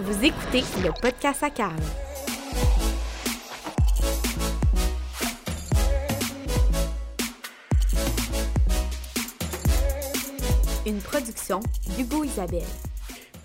Vous écoutez le podcast à Carl. Une production d'Hugo Isabelle.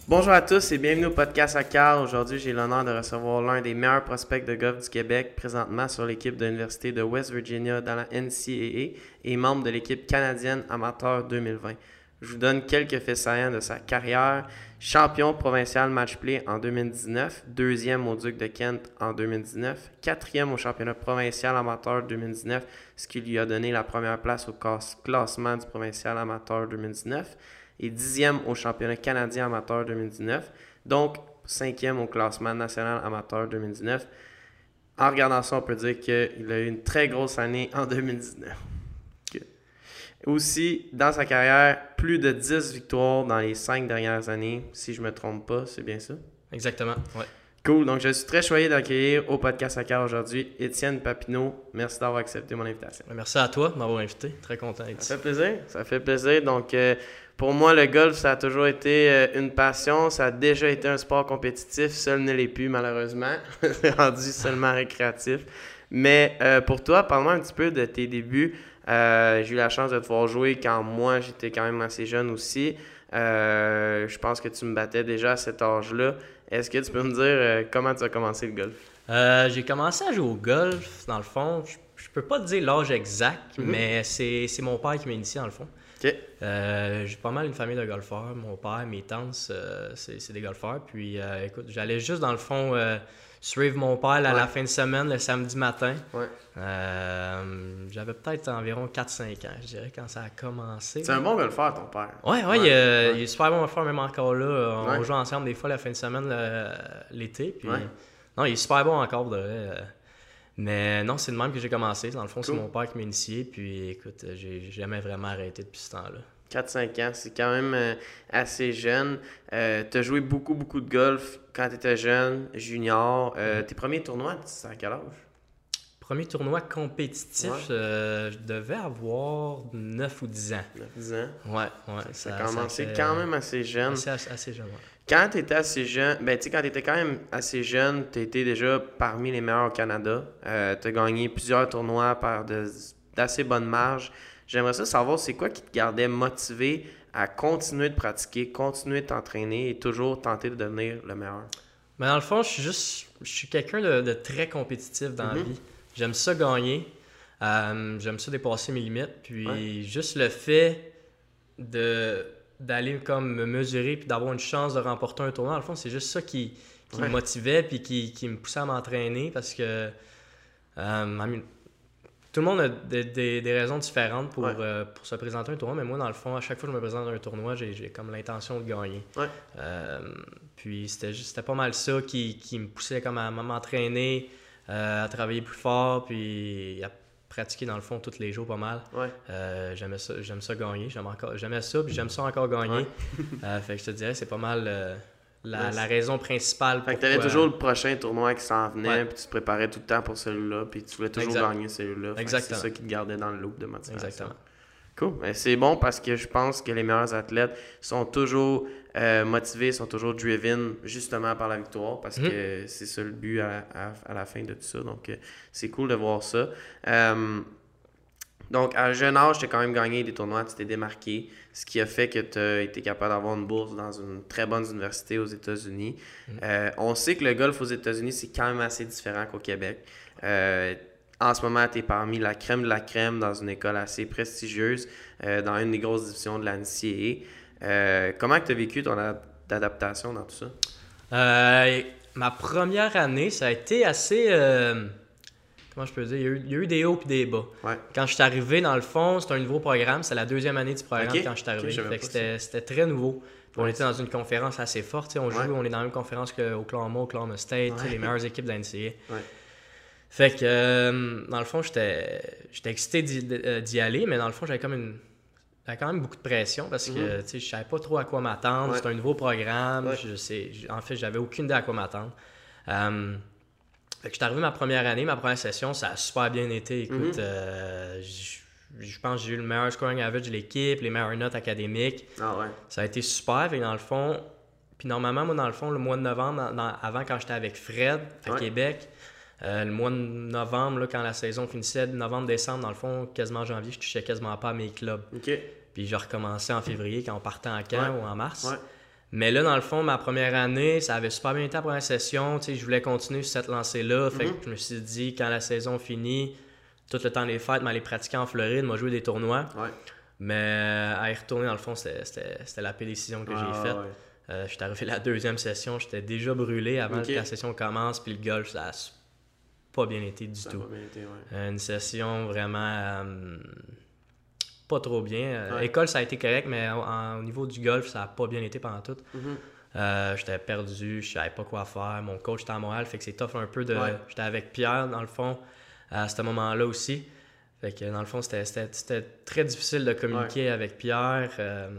Bonjour à tous et bienvenue au podcast à Carl. Aujourd'hui, j'ai l'honneur de recevoir l'un des meilleurs prospects de golf du Québec, présentement sur l'équipe de l'Université de West Virginia dans la NCAA et membre de l'équipe canadienne amateur 2020. Je vous donne quelques faits saillants de sa carrière. Champion provincial match-play en 2019, deuxième au Duc de Kent en 2019, quatrième au championnat provincial amateur 2019, ce qui lui a donné la première place au classement du provincial amateur 2019, et dixième au championnat canadien amateur 2019, donc cinquième au classement national amateur 2019. En regardant ça, on peut dire qu'il a eu une très grosse année en 2019. Aussi, dans sa carrière, plus de 10 victoires dans les 5 dernières années, si je ne me trompe pas, c'est bien ça? Exactement, ouais. Cool, donc je suis très choyé d'accueillir au podcast à aujourd'hui Étienne Papineau. Merci d'avoir accepté mon invitation. Merci à toi de m'avoir invité, très content Ça fait plaisir, ça fait plaisir. Donc, euh, pour moi, le golf, ça a toujours été euh, une passion, ça a déjà été un sport compétitif, seul ne l'est plus malheureusement, c'est rendu seulement récréatif. Mais euh, pour toi, parle-moi un petit peu de tes débuts. Euh, j'ai eu la chance de te voir jouer quand moi j'étais quand même assez jeune aussi. Euh, je pense que tu me battais déjà à cet âge-là. Est-ce que tu peux me dire euh, comment tu as commencé le golf? j'ai commencé à jouer au golf, dans le fond. Je, je peux pas te dire l'âge exact, mhm. mais c'est mon père qui m'a initié, dans le fond. j'ai pas mal une famille de golfeurs. Mon père, mes tantes, c'est des golfeurs. Puis, écoute, j'allais juste, dans le fond suivre mon père à la fin de semaine, le samedi matin. Euh, j'avais peut-être environ 4-5 ans, je dirais, quand ça a commencé. C'est un bon golfeur, ton père. Oui, ouais, il, est super bon golfeur, même encore là. On joue ensemble des fois la fin de semaine l'été. Puis... Non, il est super bon encore, de Mais non, c'est le même que j'ai commencé. Dans le fond, c'est mon père qui m'a initié. Puis écoute, j'ai jamais vraiment arrêté depuis ce temps-là. 4-5 ans, c'est quand même euh, assez jeune. Euh, tu as joué beaucoup, beaucoup de golf quand tu étais jeune, junior. Euh, tes premiers tournois, c'est à quel âge? Premier tournoi compétitif, je devais avoir 9 ou 10 ans. 9 10 ans? Ouais, ouais. Ça, a commencé quand même assez jeune. Assez, assez jeune, ouais. Quand tu étais assez jeune, ben tu sais, quand tu étais quand même assez jeune, tu étais déjà parmi les meilleurs au Canada. tu as gagné plusieurs tournois par d'assez bonnes marges. J'aimerais ça savoir c'est quoi qui te gardait motivé à continuer de pratiquer, continuer de t'entraîner et toujours tenter de devenir le meilleur? Mais dans le fond, je suis juste. Je suis quelqu'un de, très compétitif dans la mhm. vie. J'aime ça gagner. Euh, j'aime ça dépasser mes limites. Puis juste le fait de d'aller comme me mesurer puis d'avoir une chance de remporter un tournoi, dans le fond, c'est juste ça qui, me motivait puis qui, qui, me poussait à m'entraîner parce que euh, tout le monde a des, raisons différentes pour, euh, pour se présenter un tournoi, mais moi, dans le fond, à chaque fois que je me présente à un tournoi, j'ai comme l'intention de gagner. Euh, puis c'était pas mal ça qui, qui, me poussait comme à m'entraîner, euh, à travailler plus fort, puis à pratiquer dans le fond tous les jours pas mal. j'aimais ça, j'aime ça gagner, j'aimais ça, puis j'aime ça encore gagner. fait que je te dirais, c'est pas mal la, raison principale. Fait que tu avais toujours le prochain tournoi qui s'en venait, puis tu te préparais tout le temps pour celui-là, puis tu voulais toujours gagner celui-là. C'est ça qui te gardait dans le loop de motivation. Exactement. Cool. C'est bon parce que je pense que les meilleurs athlètes sont toujours euh, motivés, sont toujours driven justement par la victoire parce mhm. que c'est ça le but à, la fin de tout ça. Donc, euh, c'est cool de voir ça. Euh, donc, à jeune âge, tu as quand même gagné des tournois, tu t'es démarqué, ce qui a fait que tu as été capable d'avoir une bourse dans une très bonne université aux États-Unis. Mm. Euh, on sait que le golf aux États-Unis, c'est quand même assez différent qu'au Québec. Euh, en ce moment, tu es parmi la crème de la crème dans une école assez prestigieuse, euh, dans une des grosses divisions de la NCAA. comment tu as vécu ton adaptation dans tout ça? ma première année, ça a été assez comment je peux dire, il y a eu, des hauts et des bas. Quand je suis arrivé, dans le fond, c'était un nouveau programme. C'est la deuxième année du programme quand je suis arrivé. c'était très nouveau. on était dans une conférence assez forte. On joue, on est dans la même conférence qu'Oklahoma, Oklahoma State, les meilleures équipes de la NCAA. Fait que, euh, dans le fond, j'étais excité euh, d'y aller, mais dans le fond, j'avais comme une, quand même beaucoup de pression parce que mm-hmm. je savais pas trop à quoi m'attendre. C'était un nouveau programme. Je sais, en fait, j'avais aucune idée à quoi m'attendre. Euh, fait que je suis arrivé ma première année, ma première session, ça a super bien été. Écoute, mhm. euh, je pense que j'ai eu le meilleur scoring average de l'équipe, les meilleures notes académiques. Ah ouais. Ça a été super. et dans le fond, Puis normalement, moi, dans le fond, le mois de novembre, avant, quand j'étais avec Fred à Québec, euh, le mois de novembre, là, quand la saison finissait, novembre-décembre, dans le fond, quasiment janvier, je touchais quasiment pas à mes clubs. Puis je recommençais en février quand on partait en camp ou en mars. Mais là, dans le fond, ma première année, ça avait super bien été la première session. Je voulais continuer sur cette lancée-là. Fait que je me suis dit, quand la saison finit, tout le temps des fêtes, m'aller pratiquer en Floride, m'a joué des tournois. Mais euh, à y retourner, dans le fond, c'était la pire décision que j'ai ah, faite. Euh, je suis arrivé la deuxième session, j'étais déjà brûlé avant que la session commence, puis le golf, ça a pas bien été du tout. Euh, une session vraiment pas trop bien. École, ça a été correct, mais au, niveau du golf, ça a pas bien été pendant tout. Mm-hmm. j'étais perdu, je savais pas quoi faire. Mon coach était à Montréal, fait que c'est tough un peu de. J'étais avec Pierre, dans le fond, à ce moment-là aussi. Fait que dans le fond, c'était très difficile de communiquer avec Pierre. Euh,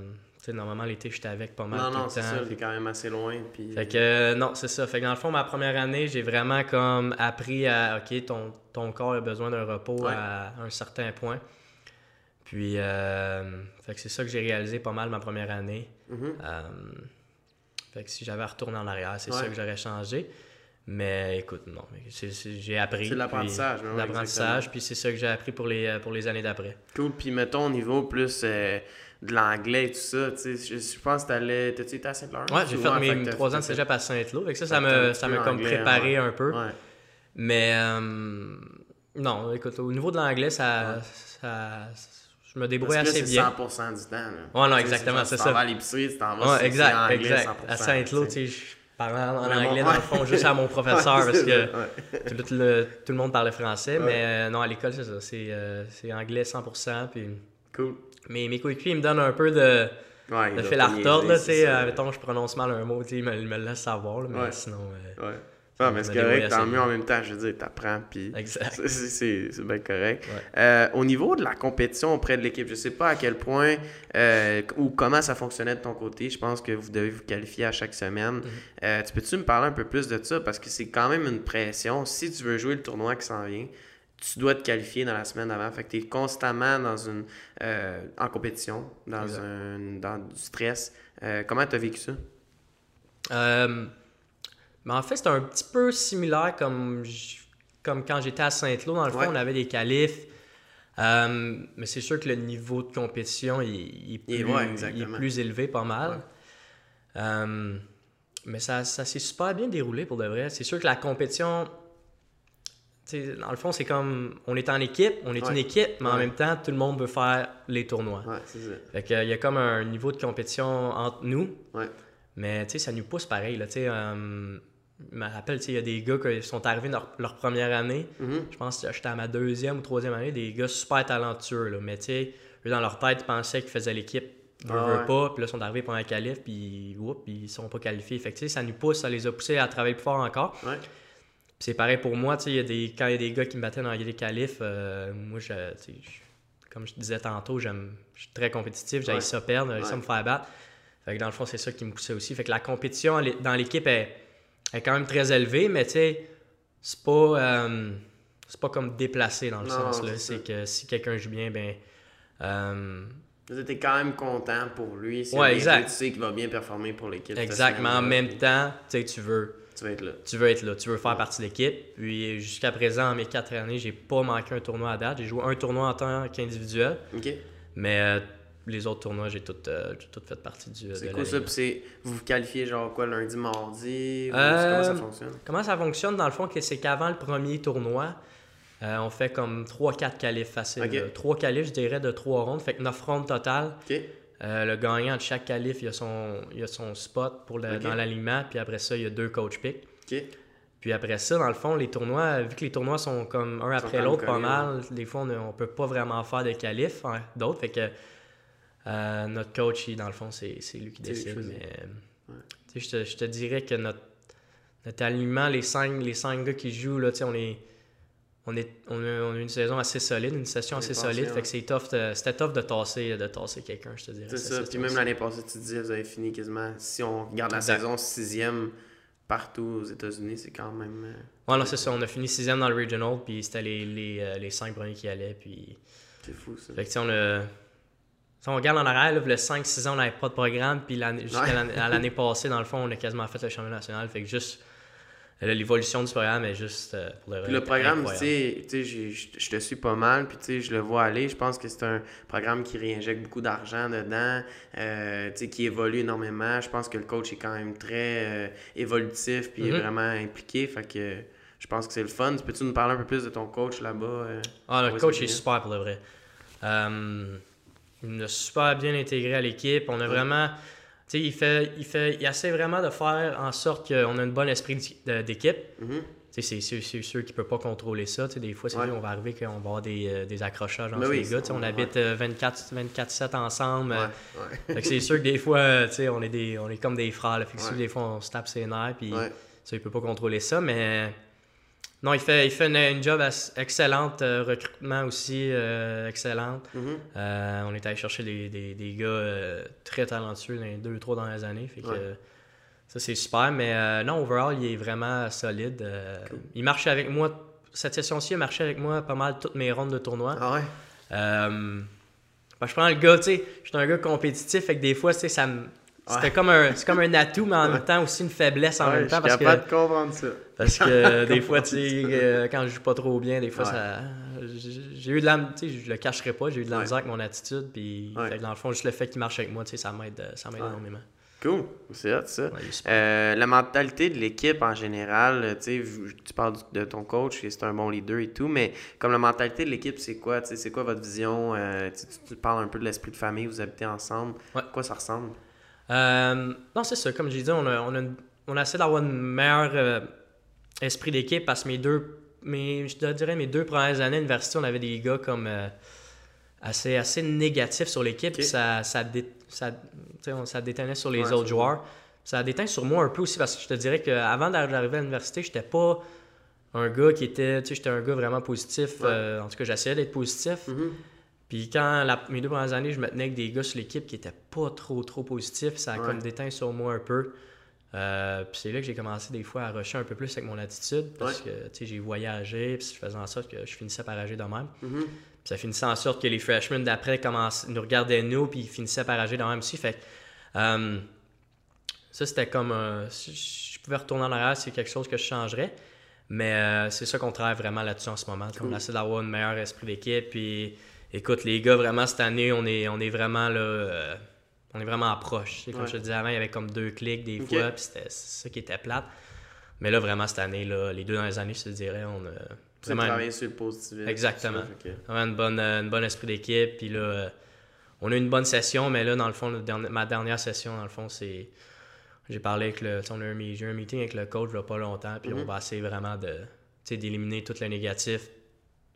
normalement, l'été, j'étais avec pas mal. Non, non, c'est ça, t'es quand même assez loin. Puis... Fait que euh, non, c'est ça. Fait que dans le fond, ma première année, j'ai vraiment comme appris à OK, ton, ton corps a besoin d'un repos à, un certain point. Puis, euh, fait que c'est ça que j'ai réalisé pas mal ma première année. Mm-hmm. fait que si j'avais retourné en arrière, c'est ça que j'aurais changé. Mais écoute, non, j'ai appris. C'est l'apprentissage. l'apprentissage, puis c'est ça que j'ai appris pour les, euh, pour les années d'après. Cool. Puis mettons au niveau plus euh, de l'anglais et tout ça, tu sais, je, pense que t'allais. T'as-tu été à Saint-Laurent? Ouais, j'ai fait mes trois ans de cégep à Saint-Lô. ça, ça m'a ça comme préparé un peu. Mais euh, non, écoute, au niveau de l'anglais, ça, ça, je me débrouille assez bien. C'est 100% du temps. Là. Ouais, non, exactement, c'est ça. Tu t'en vas à l'épicerie, tu t'en vas ouais, exact, exact. À Saint-Lô, tu sais parlant en anglais, dans le fond, juste à mon professeur, parce que tout, le, tout, le, monde parlait français. Mais euh, non, à l'école, c'est ça. C'est, euh, anglais 100%. Puis... Cool. Mais mes coéquipiers, ils me donnent un peu de, de fil à retordre. Tu sais, euh, mettons, je prononce mal un mot, ils me, ils me le laissent savoir. mais sinon. Ah, mais c'est correct, tant mieux en même temps, je veux dire, t'apprends, puis c'est bien correct. Euh, au niveau de la compétition auprès de l'équipe, je sais pas à quel point euh, ou comment ça fonctionnait de ton côté. Je pense que vous devez vous qualifier à chaque semaine. Mm-hmm. Euh, tu peux-tu me parler un peu plus de ça? Parce que c'est quand même une pression. Si tu veux jouer le tournoi qui s'en vient, tu dois te qualifier dans la semaine avant. Fait que tu es constamment dans une, en compétition, dans, un, dans du stress. comment tu as vécu ça? Mais en fait, c'est un petit peu similaire comme, comme quand j'étais à Saint-Lô. Dans le fond, on avait des qualifs. Euh, mais c'est sûr que le niveau de compétition il, est, plus, élevé, pas mal. Euh, mais ça, ça s'est super bien déroulé pour de vrai. C'est sûr que la compétition, dans le fond, c'est comme on est en équipe, on est une équipe, mais en même temps, tout le monde veut faire les tournois. Fait que, il y a comme un niveau de compétition entre nous. Mais ça nous pousse pareil. Là, euh, je me rappelle, il y a des gars qui sont arrivés leur, leur première année. Mm-hmm. Je pense que j'étais à ma deuxième ou troisième année, des gars super talentueux. Là. Mais tu sais, eux, dans leur tête, ils pensaient qu'ils faisaient l'équipe. Ils ah, pas, puis là, ils sont arrivés pour un qualif, puis whoop, ils sont pas qualifiés. Fait que, ça nous pousse, ça les a poussés à travailler plus fort encore. c'est pareil pour moi, y a des, quand il y a des gars qui me battaient dans les qualifs, euh, moi, je, comme je disais tantôt, je suis très compétitif, j'aille ça perdre, j'aille ça me faire battre. Fait que dans le fond, c'est ça qui me poussait aussi. Fait que la compétition dans l'équipe est est quand même très élevé, mais tu sais, c'est pas, euh, c'est pas comme déplacé dans le sens. là C'est que si quelqu'un joue bien, ben. Euh... Quand même content pour lui. Ouais, exact. Tu sais qu'il va bien performer pour l'équipe. Exactement. En même temps, tu sais, tu veux. Tu veux être là. Tu veux être là. Tu veux faire partie de l'équipe. Puis jusqu'à présent, en mes quatre années, j'ai pas manqué un tournoi à date. J'ai joué un tournoi en tant qu'individuel. OK. Mais euh, les autres tournois, j'ai tout, euh, tout fait partie du. C'est quoi ça? Puis vous vous qualifiez genre quoi, lundi, mardi? comment ça euh, fonctionne? Comment ça fonctionne dans le fond? C'est qu'avant le premier tournoi, euh, on fait comme 3-4 qualifs faciles. 3 qualifs, je dirais, de 3 rondes. Fait que 9 rondes total. le gagnant de chaque qualif, il a son, il a son spot pour le, dans l'alignement. Puis après ça, il y a deux coach picks. Puis après ça, dans le fond, les tournois, vu que les tournois sont comme un après l'autre, pas mal, des fois, on ne peut pas vraiment faire de qualifs hein, d'autres. Fait que euh, notre coach, dans le fond, c'est lui qui décide. Mais je, te, je, te, dirais que notre, notre alignement, les cinq, les cinq gars qui jouent, là, on est. On, est, on, a, une saison assez solide, une session assez solide. Fait que c'est tough c'était tough de tasser, de tasser quelqu'un, je te dirais. C'est ça. Puis même l'année passée, tu disais, vous avez fini quasiment. Si on regarde la saison sixième partout aux États-Unis, c'est quand même. Euh, c'est ça. On a fini sixième dans le Regional, puis c'était les, les, euh, les, cinq premiers qui allaient. Puis... C'est fou, ça. Fait que, on a Si on regarde en arrière, le 5-6 ans, on n'avait pas de programme, puis jusqu'à l'année passée, dans le fond, on a quasiment fait le championnat national. Fait que juste l'évolution du programme est juste euh, pour le Le programme, tu sais, je te suis pas mal, puis tu sais, je le vois aller. Je pense que c'est un programme qui réinjecte beaucoup d'argent dedans, euh, tu sais, qui évolue énormément. Je pense que le coach est quand même très euh, évolutif, puis est mm-hmm. vraiment impliqué. Fait que je pense que c'est le fun. Peux-tu nous parler un peu plus de ton coach là-bas? ah, le coach est super pour le vrai. Il a super bien intégré à l'équipe. On a vraiment il fait, il fait, il essaie vraiment de faire en sorte qu'on a un bon esprit d'équipe. Mm-hmm. C'est sûr qu'il ne peut pas contrôler ça. des fois, on va arriver qu'on va avoir des, euh, des accrochages entre ben les gars. On habite 24-7 euh, ensemble. c'est sûr que des fois, on est, des, on est comme des frères. Fait des fois, on se tape ses nerfs. Puis, ça, il peut pas contrôler ça. Mais non, il fait, il fait une, job excellente, euh, recrutement aussi euh, excellente. Mm-hmm. Euh, on est allé chercher des, des, des gars très talentueux dans les deux, trois dernières années. Fait que, ça, c'est super. Mais non, overall, il est vraiment solide. Il marche avec moi. Cette session-ci, il a marché avec moi pas mal toutes mes rondes de tournoi. Ah ouais? Ben, je prends le gars, tu sais, je suis un gars compétitif, fait que des fois, tu sais, ça me c'était comme un, c'est comme un atout, mais en même temps aussi une faiblesse en même temps. Je suis capable de comprendre ça. Parce que des fois, tu sais, euh, quand je joue pas trop bien, des fois, ça. J'ai eu de la. Tu sais, je le cacherai pas, j'ai eu de la misère avec mon attitude. Puis, dans le fond, juste le fait qu'il marche avec moi, tu sais, ça m'aide, ça m'aide énormément. Cool, c'est hot ça. Euh, la mentalité de l'équipe en général, tu tu parles de ton coach, c'est un bon leader et tout, mais comme la mentalité de l'équipe, c'est quoi? C'est quoi votre vision? Euh, tu, parles un peu de l'esprit de famille, vous habitez ensemble. quoi ça ressemble? Euh, non, c'est ça. Comme j'ai dit, on a, on, a on a essayé d'avoir un meilleur euh, esprit d'équipe parce que mes deux, mes, je dirais mes deux premières années à l'université, on avait des gars comme euh, assez, assez négatifs sur l'équipe. Ça, ça, ça, ça, détenait sur les autres joueurs. Ça a déteint sur moi un peu aussi parce que je te dirais qu'avant d'arriver à l'université, j'étais pas un gars qui était. Tu sais, j'étais un gars vraiment positif. en tout cas, j'essayais d'être positif. Mm-hmm. Puis quand mes deux premières années, je me tenais avec des gars sur l'équipe qui étaient pas trop trop positifs, ça a comme déteint sur moi un peu. Euh, puis c'est là que j'ai commencé des fois à rusher un peu plus avec mon attitude parce que j'ai voyagé, puis je faisais en sorte que je finissais par agir de même. Mm-hmm. Puis ça finissait en sorte que les freshmen d'après nous regardaient nous, puis ils finissaient par agir de même aussi. Fait euh, ça, c'était comme. si je pouvais retourner en arrière, c'est quelque chose que je changerais. Mais euh, c'est ça qu'on travaille vraiment là-dessus en ce moment. On essaie d'avoir un meilleur esprit d'équipe, puis écoute, les gars, vraiment, cette année, on est, on est vraiment là. Euh, on est vraiment proche. Comme je te disais avant, il y avait comme deux clics des fois, puis c'était ça qui était plate. Mais là, vraiment, cette année, là, les deux dernières années, je te dirais, on a. Vraiment travaillé sur le positif. Exactement. Vraiment une bonne, une bonne esprit d'équipe. Puis là, euh, on a eu une bonne session, mais là, dans le fond, ma dernière session, dans le fond, c'est. J'ai parlé avec le. On a un, eu un meeting avec le coach il n'y a pas longtemps, puis on mm-hmm. va essayer vraiment de d'éliminer tout le négatif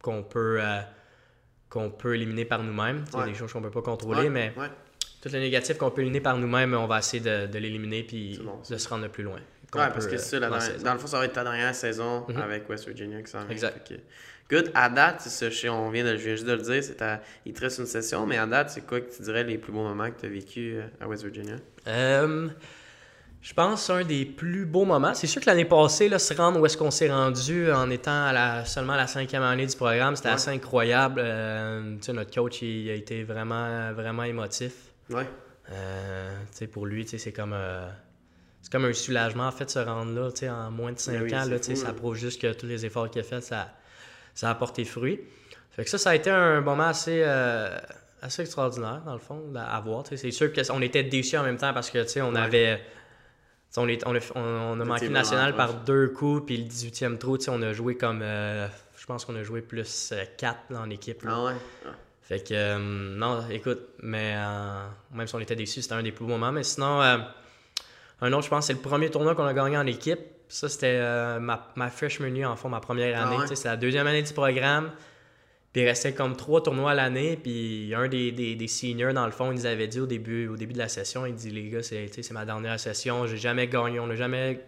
qu'on peut. Euh, qu'on peut éliminer par nous-mêmes. Il y a des choses qu'on ne peut pas contrôler, mais tout le négatif qu'on peut éliminer par nous-mêmes, on va essayer de, l'éliminer puis de se rendre le plus loin. Oui, parce que c'est ça, dans le fond, ça va être ta dernière saison mhm. avec West Virginia. Que exact. Good. À date, on vient de, je viens juste de le dire, c'est il te reste une session, mais à date, c'est quoi que tu dirais les plus beaux moments que tu as vécu euh, à West Virginia? Euh, je pense un des plus beaux moments. C'est sûr que l'année passée, là, se rendre où est-ce qu'on s'est rendu en étant à la, seulement à la cinquième année du programme, c'était assez incroyable. Euh, notre coach, il, a été vraiment, vraiment émotif. Ouais. Euh, pour lui, c'est comme, euh, c'est comme un soulagement en fait de se rendre là en moins de cinq ben ans. Là, ça prouve juste que tous les efforts qu'il a fait, ça, ça a porté fruit. Fait que ça, ça a été un moment assez, assez extraordinaire, dans le fond, à voir. C'est sûr qu'on était déçus en même temps parce que on avait on, est, on, a, on, a manqué national par deux coups, puis le 18e trou, on a joué comme. Euh, je pense qu'on a joué plus 4 euh, dans l'équipe. Ah ouais? Fait que, euh, non, écoute, mais même si on était déçus, c'était un des plus beaux moments. Mais sinon, un autre, je pense, c'est le premier tournoi qu'on a gagné en équipe. Ça, c'était ma, ma freshman year, en fond, ma première ah année. C'est la deuxième année du programme. Puis il restait comme trois tournois à l'année. Puis un des, des, des, seniors, dans le fond, il nous avait dit au début, au début de la session, il dit Les gars, c'est ma dernière session. J'ai jamais gagné. On n'a jamais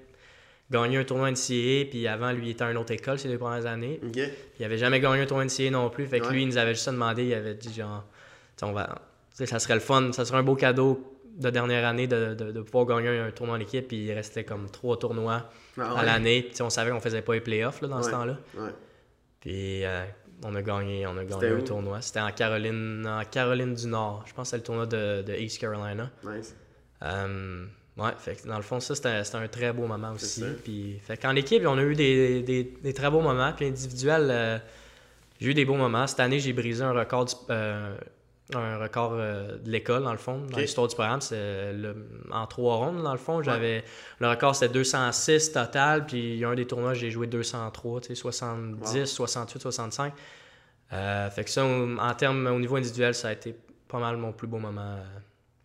gagné un tournoi NCAA. Puis avant, lui, il était à une autre école ces deux premières années. il avait jamais gagné un tournoi NCAA non plus. Fait que lui, il nous avait juste demandé il avait dit genre, on va, ça serait le fun, ça serait un beau cadeau de dernière année de, de, pouvoir gagner un tournoi en équipe. Puis il restait comme trois tournois ah à l'année. Puis on savait qu'on faisait pas les playoffs là, dans ce temps-là. Puis, euh, on a gagné, on a gagné un tournoi. C'était en Caroline, en Caroline du Nord. Je pense que c'était le tournoi de, de, East Carolina. Nice. Euh, ouais, fait dans le fond, ça, c'était un très beau moment aussi. Puis, fait qu'en équipe, on a eu des, des, des, très beaux moments. Puis individuel, euh, j'ai eu des beaux moments. Cette année, j'ai brisé un record euh, un record euh, de l'école, dans le fond, dans l'histoire du programme. C'est en trois rondes, dans le fond. j'avais Le record, c'était 206 total. Puis il y a un des tournois, j'ai joué 203, tu sais, 70, 68, 65. fait que ça, en termes, au niveau individuel, ça a été pas mal mon plus beau moment.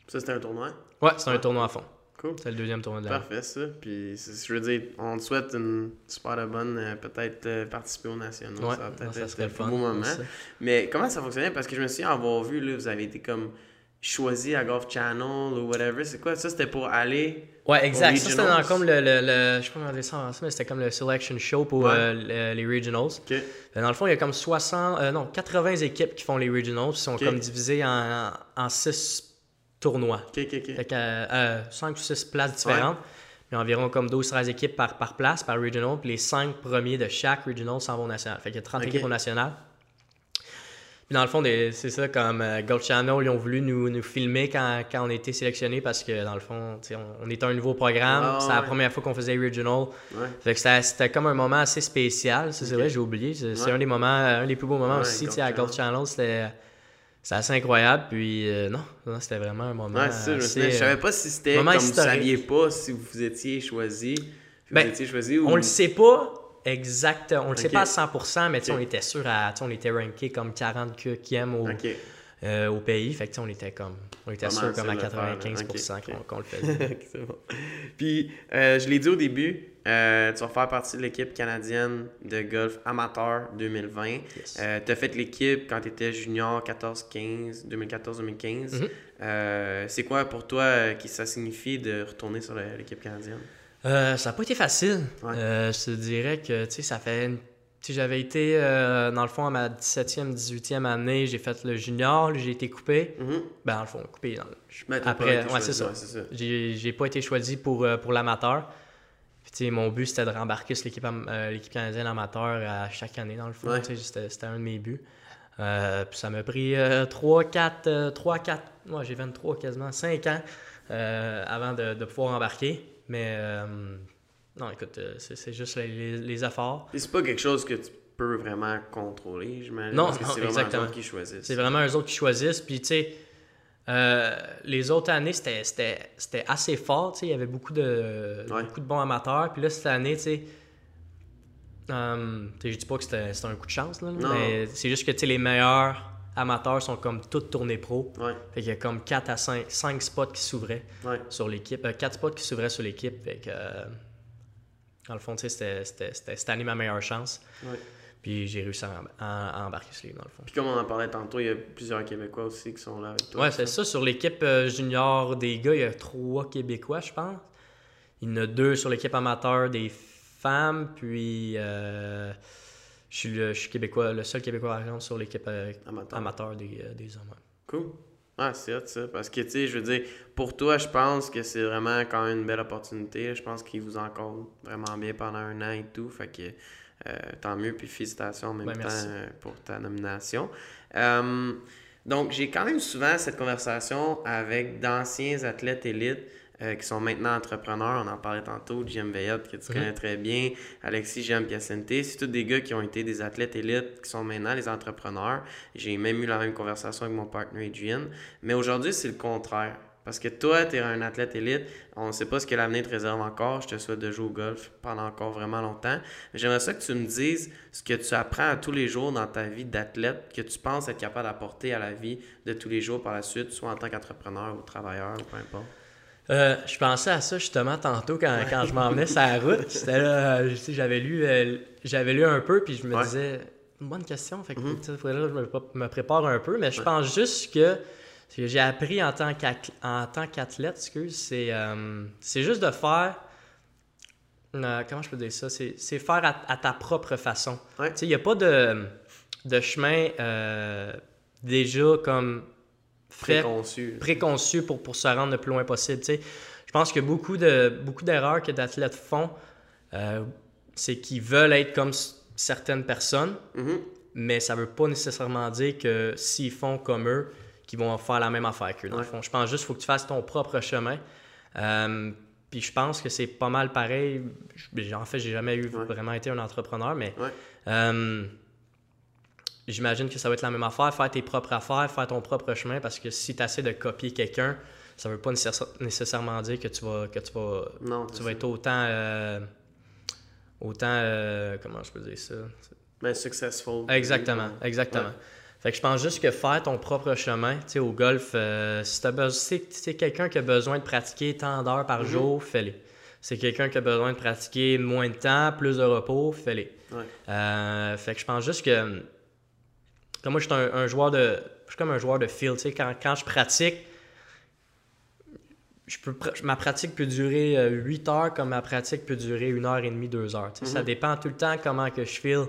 Ça, c'était un tournoi? Ouais, c'était un tournoi à fond. Cool. C'est le deuxième tournoi de l'année. Parfait, ça. Puis, je veux dire, on te souhaite une super bonne, euh, peut-être euh, participer aux nationaux. Ouais, ça va peut-être être un beau moment. Mais comment ça fonctionnait? Parce que je me souviens avoir vu, là, vous avez été comme choisi à Golf Channel ou whatever. C'est quoi? Ça? C'était pour aller. Ouais, exact. Ça, c'était comme le, le, Je sais pas comment dire ça en mais c'était comme le selection show pour euh, les, regionals. Dans le fond, il y a comme 60. non, 80 équipes qui font les regionals. Qui sont comme divisées en, en 6 tournoi. Fait que, euh, 5 ou 6 places différentes. Il y a environ comme 12-13 équipes par, par place, par regional. Puis les 5 premiers de chaque regional s'en vont national. Fait qu'il y a 30 équipes au national. Puis dans le fond, c'est ça, comme euh, Gold Channel, ils ont voulu nous, nous filmer quand, quand, on était sélectionnés parce que dans le fond, on, on était un nouveau programme. Ah, c'est la première fois qu'on faisait regional. Fait que c'était comme un moment assez spécial. C'est vrai, j'ai oublié. C'est un des moments, un des plus beaux moments aussi à Gold Channel. C'était c'est assez incroyable. Puis euh, non, c'était vraiment un moment. Ouais, ça, je, savais pas si c'était comme vous saviez pas si vous étiez choisi. Ben, vous étiez choisi ou... On le sait pas exactement. On le sait pas à 100%, mais on était sûr à. On était ranké comme 40e au, euh, au pays. Fait que on était comme. On était sûr comme à 95% qu'on le faisait. bon. Puis euh, je l'ai dit au début, euh, tu vas faire partie de l'équipe canadienne de golf amateur 2020. Euh, tu as fait l'équipe quand tu étais junior 14-15, 2014-2015. Mhm. Euh, c'est quoi pour toi qui ça signifie de retourner sur l'équipe canadienne? ça n'a pas été facile. je te dirais que ça fait j'avais été, dans le fond, à ma 17e, 18e année, j'ai fait le junior, j'ai été coupé. Mhm. Ben, dans le fond, coupé. Ben, Après, ouais, c'est ça. J'ai pas été choisi pour, pour l'amateur mon but, c'était de rembarquer sur l'équipe euh, canadienne amateur à chaque année, dans le fond. C'était un de mes buts. Euh, puis ça m'a pris 3, 4, 3, 4, moi j'ai 23 quasiment, 5 ans euh, avant de, de, pouvoir embarquer. Mais non, écoute, c'est juste les, les, efforts. Et c'est pas quelque chose que tu peux vraiment contrôler, j'imagine. Non, c'est vraiment eux autres qui choisissent. C'est vraiment eux autres qui choisissent. Puis tu sais, euh, les autres années, c'était assez fort. Il y avait beaucoup de, beaucoup de bons amateurs. Puis là, cette année, tu sais, euh, je dis pas que c'était un coup de chance, mais c'est juste que les meilleurs amateurs sont comme tous tournés pro. Fait qu'il y a comme 4 à 5, 5 spots qui s'ouvraient sur l'équipe. 4 euh, spots qui s'ouvraient sur l'équipe. Fait que, dans le fond, c'était cette année ma meilleure chance. Puis j'ai réussi à, embarquer ce livre, dans le fond. Puis comme on en parlait tantôt, il y a plusieurs Québécois aussi qui sont là avec toi. Ouais, c'est ça. Sur l'équipe euh, junior des gars, il y a trois Québécois, je pense. Il y en a deux sur l'équipe amateur des femmes, puis euh, je, suis le, je suis québécois, le seul Québécois, par exemple, sur l'équipe euh, amateur. des, des hommes. Cool. Ah, c'est hot, ça. Parce que, tu sais, je veux dire, pour toi, je pense que c'est vraiment quand même une belle opportunité. Je pense qu'il vous encode vraiment bien pendant un an et tout. Fait que euh, tant mieux, puis félicitations en même ben, temps euh, pour ta nomination. Euh, donc, j'ai quand même souvent cette conversation avec d'anciens athlètes élites qui sont maintenant entrepreneurs. On en parlait tantôt, Jim Veillot, que tu connais très bien, Alexis Jean Piacente. C'est tous des gars qui ont été des athlètes élites, qui sont maintenant les entrepreneurs. J'ai même eu la même conversation avec mon partenaire Adrian. Mais aujourd'hui, c'est le contraire. Parce que toi, tu es un athlète élite. On ne sait pas ce que l'avenir te réserve encore. Je te souhaite de jouer au golf pendant encore vraiment longtemps. Mais j'aimerais ça que tu me dises ce que tu apprends à tous les jours dans ta vie d'athlète que tu penses être capable d'apporter à la vie de tous les jours par la suite, soit en tant qu'entrepreneur ou travailleur ou peu importe. Euh, je pensais à ça justement tantôt quand, quand je m'en venais sur la route. Euh, j'avais lu, euh, j'avais lu un peu, puis je me disais, une bonne question. Fait que, mm-hmm. faudrait que je me, prépare un peu, mais je pense juste que ce que j'ai appris en tant qu'athlète, excuse, c'est euh, c'est juste de faire. Euh, comment je peux dire ça? C'est faire à, ta propre façon. Il n'y a pas de, de chemin euh, déjà comme fait, préconçu, préconçu pour, pour se rendre le plus loin possible. Je pense que beaucoup d'erreurs de, beaucoup que d'athlètes font, c'est qu'ils veulent être comme certaines personnes. Mm-hmm. mais ça veut pas nécessairement dire que s'ils font comme eux, qu'ils vont faire la même affaire qu'eux. Je pense juste qu'il faut que tu fasses ton propre chemin. Euh, puis je pense que c'est pas mal pareil. En fait, j'ai jamais eu vraiment été un entrepreneur, mais euh, j'imagine que ça va être la même affaire, faire tes propres affaires, faire ton propre chemin, parce que si tu essaies de copier quelqu'un, ça veut pas nécessairement dire que tu vas, que tu vas, tu vas être autant. Euh, autant. comment je peux dire ça? Ben, successful. Exactement, exactement. Fait que je pense juste que faire ton propre chemin, tu sais, au golf, euh, si tu c'est quelqu'un qui a besoin de pratiquer tant d'heures par mhm. jour, fais-le. C'est quelqu'un qui a besoin de pratiquer moins de temps, plus de repos, fais-le. Euh, fait que je pense juste que. Comme moi, je suis un, joueur de. Je suis comme un joueur de field. Tu sais, quand, quand je pratique, je peux, ma pratique peut durer 8 euh, heures comme ma pratique peut durer 1 heure et demie, 2 heures. Ça mhm. dépend tout le temps comment que je feel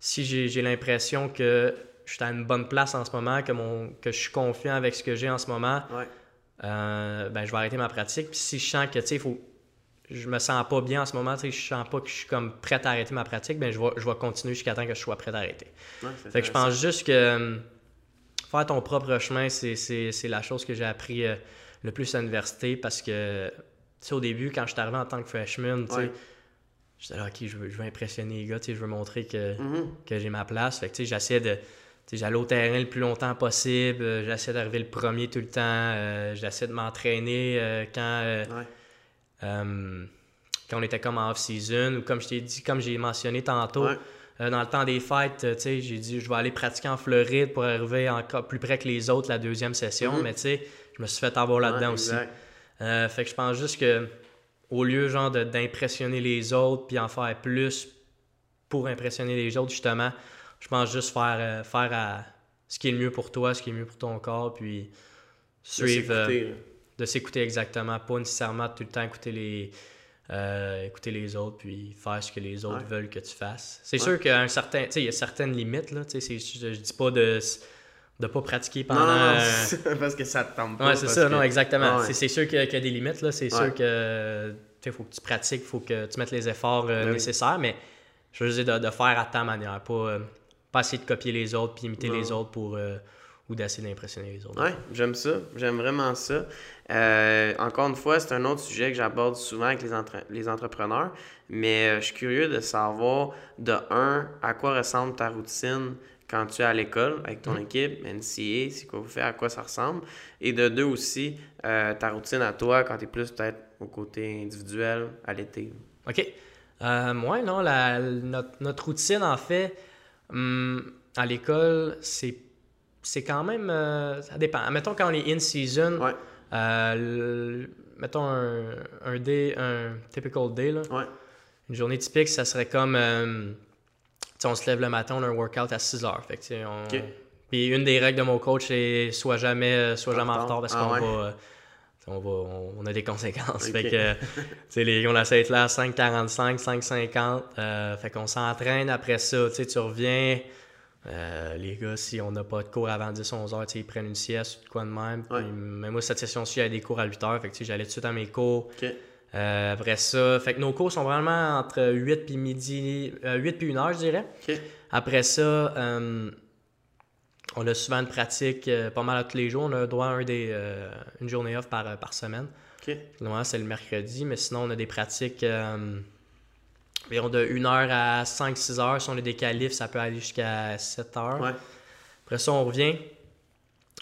si j'ai l'impression que je suis à une bonne place en ce moment, que, mon, que je suis confiant avec ce que j'ai en ce moment, euh, ben, je vais arrêter ma pratique. Puis si je sens que, tu sais, faut, je me sens pas bien en ce moment, tu sais, je sens pas que je suis comme prêt à arrêter ma pratique, ben, je, vais, je vais continuer jusqu'à temps que je sois prêt à arrêter. fait que je pense juste que euh, faire ton propre chemin, c'est la chose que j'ai appris euh, le plus à l'université parce que, tu sais, au début, quand je suis arrivé en tant que freshman, tu sais, J'étais là, OK, je veux, je veux impressionner les gars, je veux montrer que, mm-hmm. que j'ai ma place. Fait que, j'essaie de. J'allais au terrain le plus longtemps possible, euh, j'essaie d'arriver le premier tout le temps, euh, j'essaie de m'entraîner euh, quand, quand on était comme en off-season ou comme je t'ai dit, comme j'ai mentionné tantôt, dans le temps des fêtes, j'ai dit je vais aller pratiquer en Floride pour arriver encore plus près que les autres la deuxième session, mm-hmm. mais tu sais, je me suis fait avoir là-dedans aussi. fait que je pense juste que au lieu genre d'impressionner les autres puis en faire plus pour impressionner les autres, justement, je pense juste faire, euh, faire à ce qui est le mieux pour toi, ce qui est le mieux pour ton corps, puis suivre. Euh, de s'écouter exactement, pas nécessairement tout le temps écouter les, euh, écouter les autres, puis faire ce que les autres veulent que tu fasses. C'est sûr qu'il y a certaines limites, là, je, je dis pas de de pas pratiquer pendant. Non, non, parce que ça te tente pas. Ouais, c'est ça, non, exactement. C'est sûr qu'il y, a des limites, là. C'est sûr que il faut que tu pratiques, faut que tu mettes les efforts euh, ben nécessaires, mais je veux dire de, faire à ta manière, pas, euh, pas essayer de copier les autres puis imiter les autres pour. Euh, ou d'essayer d'impressionner les autres. Oui, j'aime ça. J'aime vraiment ça. encore une fois, c'est un autre sujet que j'aborde souvent avec les, les entrepreneurs, mais je suis curieux de savoir, de un, à quoi ressemble ta routine quand tu es à l'école avec ton mm. équipe, NCA, c'est quoi vous faites, à quoi ça ressemble? Et de deux aussi, euh, ta routine à toi quand tu es plus peut-être au côté individuel à l'été. OK. Euh, moi, non, la, notre, routine, en fait, hum, à l'école, c'est, c'est quand même. Euh, ça dépend. Mettons quand on est in-season, euh, mettons un, un day, un typical day, là. Une journée typique, ça serait comme on se lève le matin, on a un workout à 6 heures. Fait Puis une des règles de mon coach, c'est soit jamais, euh, soit jamais en retard parce ah qu'on va, euh, on, va on, a des conséquences. Fait que, les, on essaie d'être là à 5,45, 5,50. Euh, fait qu'on s'entraîne après ça. Tu reviens. les gars, si on n'a pas de cours avant 10-11 heures, ils prennent une sieste ou quoi de même. mais moi, cette session-ci, j'avais des cours à 8 heures. Fait que j'allais tout de suite à mes cours. Euh, après ça, fait que nos cours sont vraiment entre 8 puis midi, 8 euh, puis 1 heure, je dirais. Après ça, euh, on a souvent une pratique pas mal à tous les jours. On a droit à un des, une journée off par, par semaine. Normalement, c'est le mercredi, mais sinon, on a des pratiques environ de 1 heure à 5-6 heures. Si on a des qualifs, ça peut aller jusqu'à 7 heures. Après ça, on revient,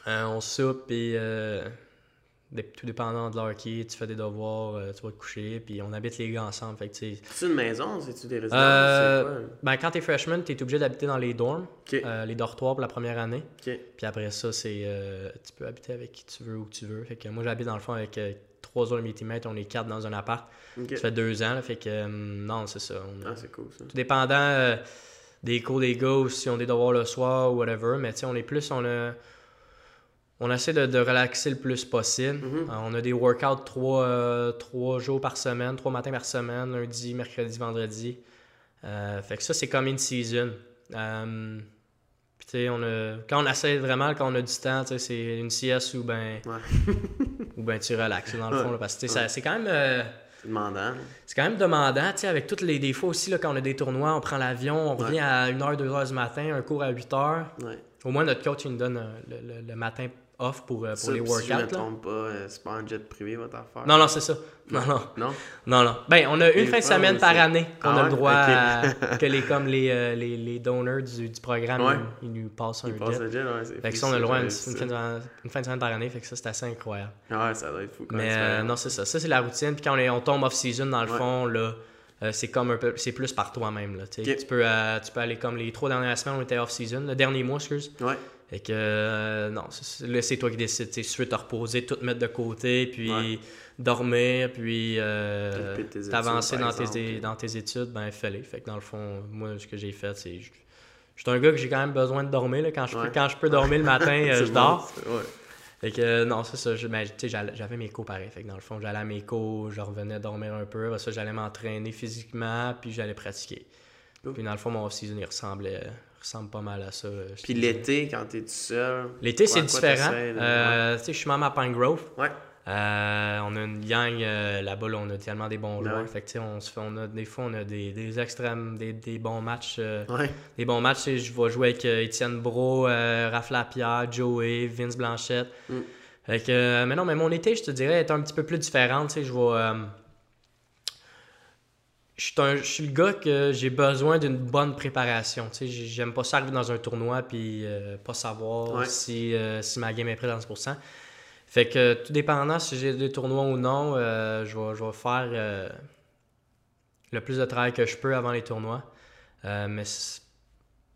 on soupe et tout dépendant de l'heure qui tu fais des devoirs, euh, tu vas te coucher, puis on habite les gars ensemble. c'est une maison, c'est-tu des résidences? Euh, ben, quand t'es freshman, t'es obligé d'habiter dans les dorms, euh, les dortoirs pour la première année. Puis après ça, c'est tu peux habiter avec qui tu veux, où tu veux. Fait que moi, j'habite dans le fond avec trois autres de mes teammates, on est quatre dans un appart. Ça fait deux ans, fait que non, c'est ça. ah, c'est cool ça. Tout dépendant des cours des gars, ou si on a des devoirs le soir ou whatever, mais tu sais, on est plus, on a on essaie de, relaxer le plus possible. Mhm. Euh, on a des workouts euh, trois, jours par semaine, trois matins par semaine, lundi, mercredi, vendredi. Euh, fait que ça, c'est comme une season. on quand on essaie vraiment, quand on a du temps, c'est une sieste ou ben, ou ben tu relaxes dans le fond. parce que c'est quand même. C'est demandant. C'est quand même demandant, tu sais, avec tous les défauts aussi, là, quand on a des tournois, on prend l'avion, on revient à 1h, 2h du matin, un cours à 8h. Au moins, notre coach, il nous donne le, le matin off pour, euh, pour les workouts. Si je ne me trompe pas, euh, c'est pas un jet privé votre affaire. Non, non, c'est ça. Non, non. Non? Non, non. Ben, on a une fin de semaine par année qu'on a ah le droit à, que les, comme les, euh, les, les donneurs du, du programme, ils, nous passent un jet. Le jet ouais, fait que ça, on a le droit à une, fin de, une, fin de, semaine par année, fait que ça, c'est assez incroyable. Ouais, ça doit être fou. Mais non, c'est ça. Ça, c'est la routine. Puis quand on, est, on tombe off-season, dans le fond, là, c'est comme un peu c'est plus par toi-même là tu peux tu peux aller comme les trois dernières semaines on était off season le dernier mois excuse ouais et que euh, non, là, c'est toi qui décides. Si tu veux te reposer, tout mettre de côté, puis dormir, puis euh, t'avancer dans, tes, dans tes études, ben fais-les. Fait que dans le fond, moi, ce que j'ai fait, c'est. Je suis un gars que j'ai quand même besoin de dormir. Là. Quand, je, quand je peux dormir le matin, euh, je dors. Fait que non, c'est ça. Ben, j'avais mes cours pareil. Fait que dans le fond, j'allais à mes cours, je revenais dormir un peu. ça, j'allais m'entraîner physiquement, puis j'allais pratiquer. Puis dans le fond, mon off-season, il ressemblait ressemble pas mal à ça. Puis l'été, quand t'es tout seul. L'été, c'est différent. Euh, tu sais, je suis même à Pine Grove. Ouais. Euh, on a une gang euh, là-bas, là, on a tellement des bons joueurs. Fait que, on se fait, on a, des fois, on a des, des extrêmes, des, des bons matchs. Ouais. Des bons matchs, je vais jouer avec Étienne Bro, Raph Lapierre, Joey, Vince Blanchette. Mm. Fait que, mais non, mais mon été, je te dirais, est un petit peu plus différent. Tu sais, je suis, le gars que j'ai besoin d'une bonne préparation. Tu sais, j'aime pas ça arriver dans un tournoi puis euh, pas savoir si, euh, si ma game est prête à 100%. Fait que tout dépendant si j'ai des tournois ou non, euh, je, vais, je, vais, faire le plus de travail que je peux avant les tournois. mais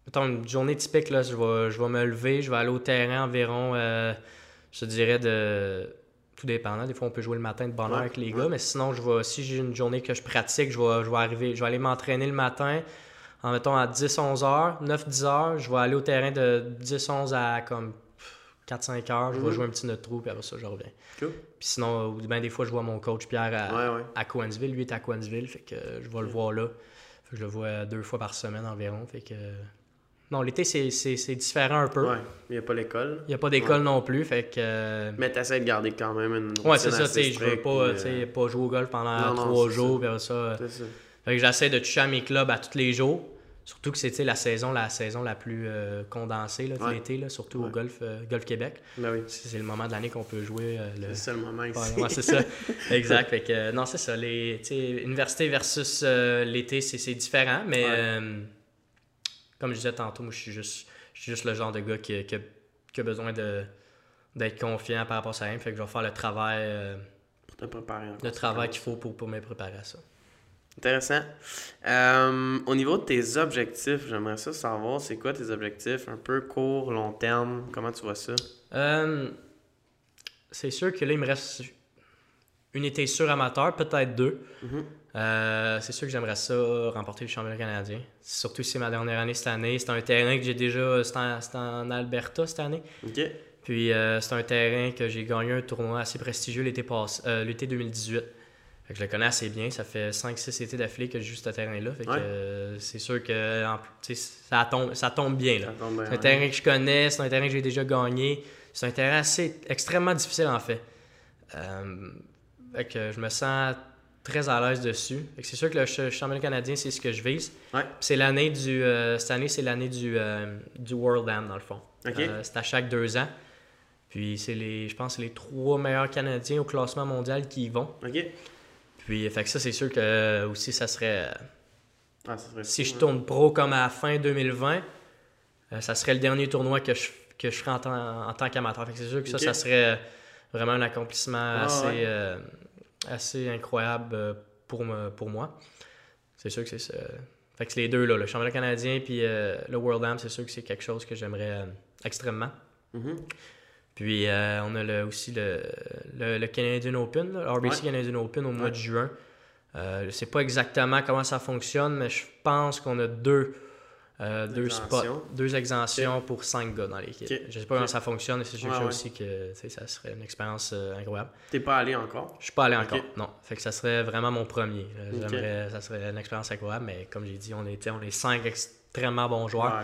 mettons, une journée typique, là, je, vais, je vais me lever, je vais aller au terrain environ, je dirais, de tout dépendant. Des fois, on peut jouer le matin de bonne heure avec les gars, mais sinon, je vais, si j'ai une journée que je pratique, je vais, je vais arriver, je vais aller m'entraîner le matin en mettons à 10-11 heures, 9-10 heures, je vais aller au terrain de 10-11 à comme 4-5 heures, je vais mhm. jouer un petit notre trou, puis après ça, je reviens. Puis sinon, ben, des fois, je vois mon coach Pierre à, à Coinsville. Lui est à Coinsville, fait que je vais le voir là. je le vois deux fois par semaine environ, fait que non, l'été, c'est différent un peu. Ouais, il n'y a pas l'école. Il n'y a pas d'école non plus, fait que... Euh, Mais essaies de garder quand même une Ouais, c'est ça, tu sais, je veux pas, euh, pas jouer au golf pendant trois jours, puis ça... C'est ça. Fait que j'essaie de toucher à mes clubs à tous les jours. Surtout que c'est la saison, la saison la plus euh, condensée de l'été, surtout au golf, golf Québec. Ben oui. C'est le moment de l'année qu'on peut jouer. le... C'est le moment ici. Ouais, c'est ça. exact. Fait que, non, c'est ça. Les, université versus l'été, c'est différent, mais comme je disais tantôt, moi, je suis juste, juste le genre de gars qui, qui, a, besoin d'être confiant par rapport à ça. Fait que je vais faire le travail. Euh, pour te préparer. Le travail qu'il faut pour, pour me préparer à ça. Intéressant. Euh, au niveau de tes objectifs, j'aimerais ça savoir, c'est quoi tes objectifs? Un peu court, long terme? Comment tu vois ça? Euh, c'est sûr que là, il me reste une été sur amateur, peut-être deux. Mm-hmm. Euh, c'est sûr que j'aimerais ça remporter le championnat canadien. Surtout si c'est ma dernière année cette année. C'est un terrain que j'ai déjà. C'est en, Alberta cette année. Puis euh, c'est un terrain que j'ai gagné un tournoi assez prestigieux l'été passé, euh, l'été 2018. je le connais assez bien. Ça fait 5-6 étés d'affilée que j'ai juste ce terrain-là. c'est sûr que ça, tombe, ça tombe bien. c'est un terrain que je connais, c'est un terrain que j'ai déjà gagné. C'est un terrain assez extrêmement difficile en fait. Que je me sens très à l'aise dessus. C'est sûr que le championnat canadien, c'est ce que je vise. C'est l'année du. Euh, cette année, c'est l'année du, euh, du World Am, dans le fond. Euh, c'est à chaque deux ans. Puis c'est les. Je pense c'est les trois meilleurs Canadiens au classement mondial qui y vont. Puis fait que ça, c'est sûr que aussi ça serait. Ah, si je tourne pro comme à la fin 2020, ça serait le dernier tournoi que je, que je ferai en, tant, en tant qu'amateur. c'est sûr que ça, ça serait vraiment un accomplissement ah, assez assez incroyable euh, pour, pour moi. C'est sûr que c'est ça. Fait que les deux, là, le championnat canadien puis euh, le World Am, c'est sûr que c'est quelque chose que j'aimerais euh, extrêmement. Mm-hmm. Puis on a le, aussi le, le, Canadian Open, le RBC Canadian Open au mois de juin. je sais pas exactement comment ça fonctionne, mais je pense qu'on a deux euh, deux spots, deux exemptions pour cinq gars dans l'équipe. Je sais pas comment ça fonctionne, mais c'est sûr aussi que ça serait une expérience euh, incroyable. T'es pas allé encore? Je suis pas allé encore, non. Fait que ça serait vraiment mon premier. J'aimerais, ça serait une expérience incroyable, mais comme j'ai dit, on était, on est cinq extrêmement bons joueurs.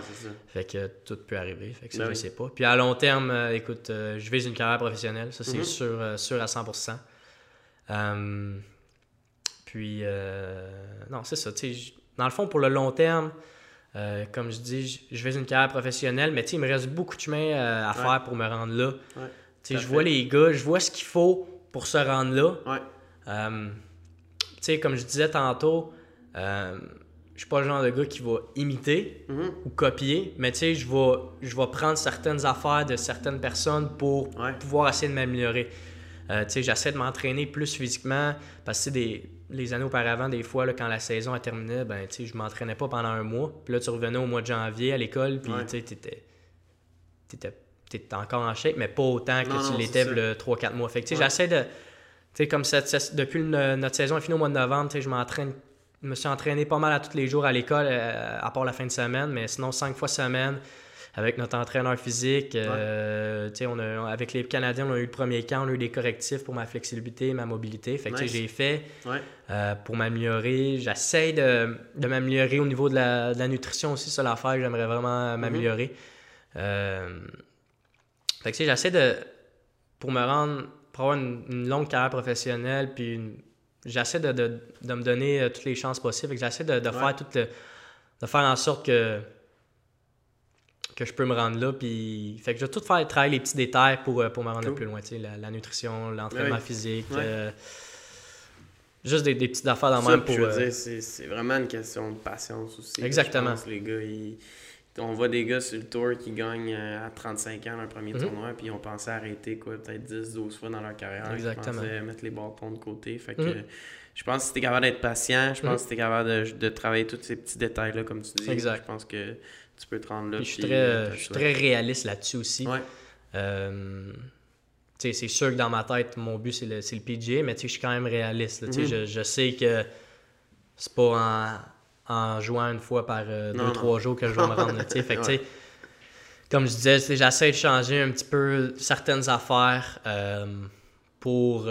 Fait que tout peut arriver. Fait que ça, ben je sais pas. Puis à long terme, euh, écoute, je vise une carrière professionnelle. Ça, c'est mm-hmm. sûr, sûr à 100%. Puis, non, c'est ça. Dans le fond, pour le long terme, comme je dis, je vais une carrière professionnelle, mais il me reste beaucoup de chemin à faire pour me rendre là. je vois les gars, je vois ce qu'il faut pour se rendre là. comme je disais tantôt, je suis pas le genre de gars qui va imiter mhm. ou copier, mais je vais, je vais prendre certaines affaires de certaines personnes pour pouvoir essayer de m'améliorer. Euh, j'essaie de m'entraîner plus physiquement parce que des, les années auparavant, des fois, là, quand la saison a terminé, ben, tu sais, je m'entraînais pas pendant un mois. Puis là, tu revenais au mois de janvier à l'école, puis tu sais, t'étais, t'étais, encore en shape, mais pas autant que tu l'étais le 3-4 mois. Fait que, tu sais, j'essaie de. Tu sais, comme cette, depuis notre saison est finie au mois de novembre, tu sais, je m'entraîne je me suis entraîné pas mal à tous les jours à l'école, euh, à part la fin de semaine, mais sinon cinq fois semaine avec notre entraîneur physique. Euh, on a, avec les Canadiens, on a eu le premier camp, on a eu des correctifs pour ma flexibilité, ma mobilité. Fait que j'ai fait euh, pour m'améliorer. J'essaie de, de m'améliorer au niveau de la, de la, nutrition aussi, ça l'affaire, j'aimerais vraiment mm-hmm. m'améliorer. fait que j'essaie de, pour me rendre, pour avoir une, une longue carrière professionnelle, puis j'essaie de, de, me donner euh, toutes les chances possibles. J'essaie de, faire tout de faire en sorte que que je peux me rendre là. Puis, fait que je vais tout faire travailler les petits détails pour, euh, pour me rendre plus loin. La, la, nutrition, l'entraînement physique. Euh, juste des, des, petites affaires dans le même pour. c'est vraiment une question de patience aussi. Exactement. les gars, ils on voit des gars sur le tour qui gagnent euh, à 35 ans leur premier mhm. tournoi, puis ils ont pensé arrêter quoi, peut-être 10-12 fois dans leur carrière. Exactement. Ils pensaient mettre les bâtons de côté. Fait que, mhm. Je pense que si tu es capable d'être patient, je pense mhm. que tu es capable de, de, travailler tous ces petits détails-là, comme tu dis. Exact. Je pense que tu peux te rendre là. je suis très, je suis très réaliste là-dessus aussi. Ouais. Euh, c'est sûr que dans ma tête, mon but, c'est le, le PGA, mais je suis quand même réaliste. je, je sais que c'est pas en en jouant une fois par euh, deux, trois jours que je vais me rendre. fait comme je disais, j'essaie de changer un petit peu certaines affaires euh, pour,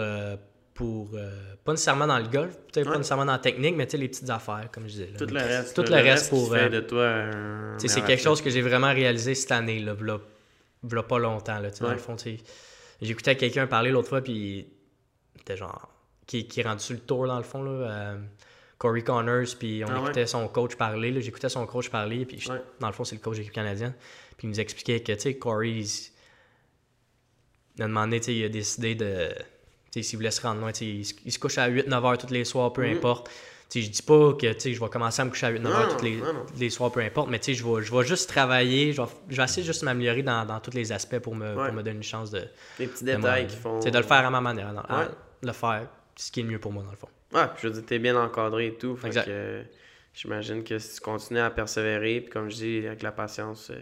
euh, pour pas nécessairement dans le golf, peut-être pas nécessairement dans la technique, mais les petites affaires, comme je disais. tout le reste. Tout le, reste, pour. de toi c'est quelque chose que j'ai vraiment réalisé cette année, là, là, pas longtemps. Là, Dans le fond, j'écoutais quelqu'un parler l'autre fois, puis était genre. Qui, qui est rendu sur le tour, dans le fond. Là, Corey Connors, puis on ah écoutait son coach parler. J'écoutais son coach parler, puis dans le fond, c'est le coach de l'équipe canadienne. Puis il nous expliquait que, tu sais, Corey, il, a demandé, tu sais, il a décidé de. S'il voulait se rendre loin, il, il, se couche à 8-9 heures tous les soirs, peu mm-hmm. importe. Sais, je dis pas que je vais commencer à me coucher à 8-9 heures tous les, les, soirs, peu importe, mais je vais, je vais juste travailler, je vais, je vais essayer juste de m'améliorer dans, dans, tous les aspects pour me, pour me donner une chance de. Les petits détails qui font. C'est de le faire à ma manière, dans, le faire ce qui est le mieux pour moi, dans le fond. Ouais, je veux dire, t'es bien encadré et tout. Fait que j'imagine que si tu continues à persévérer, puis comme je dis, avec la patience, euh,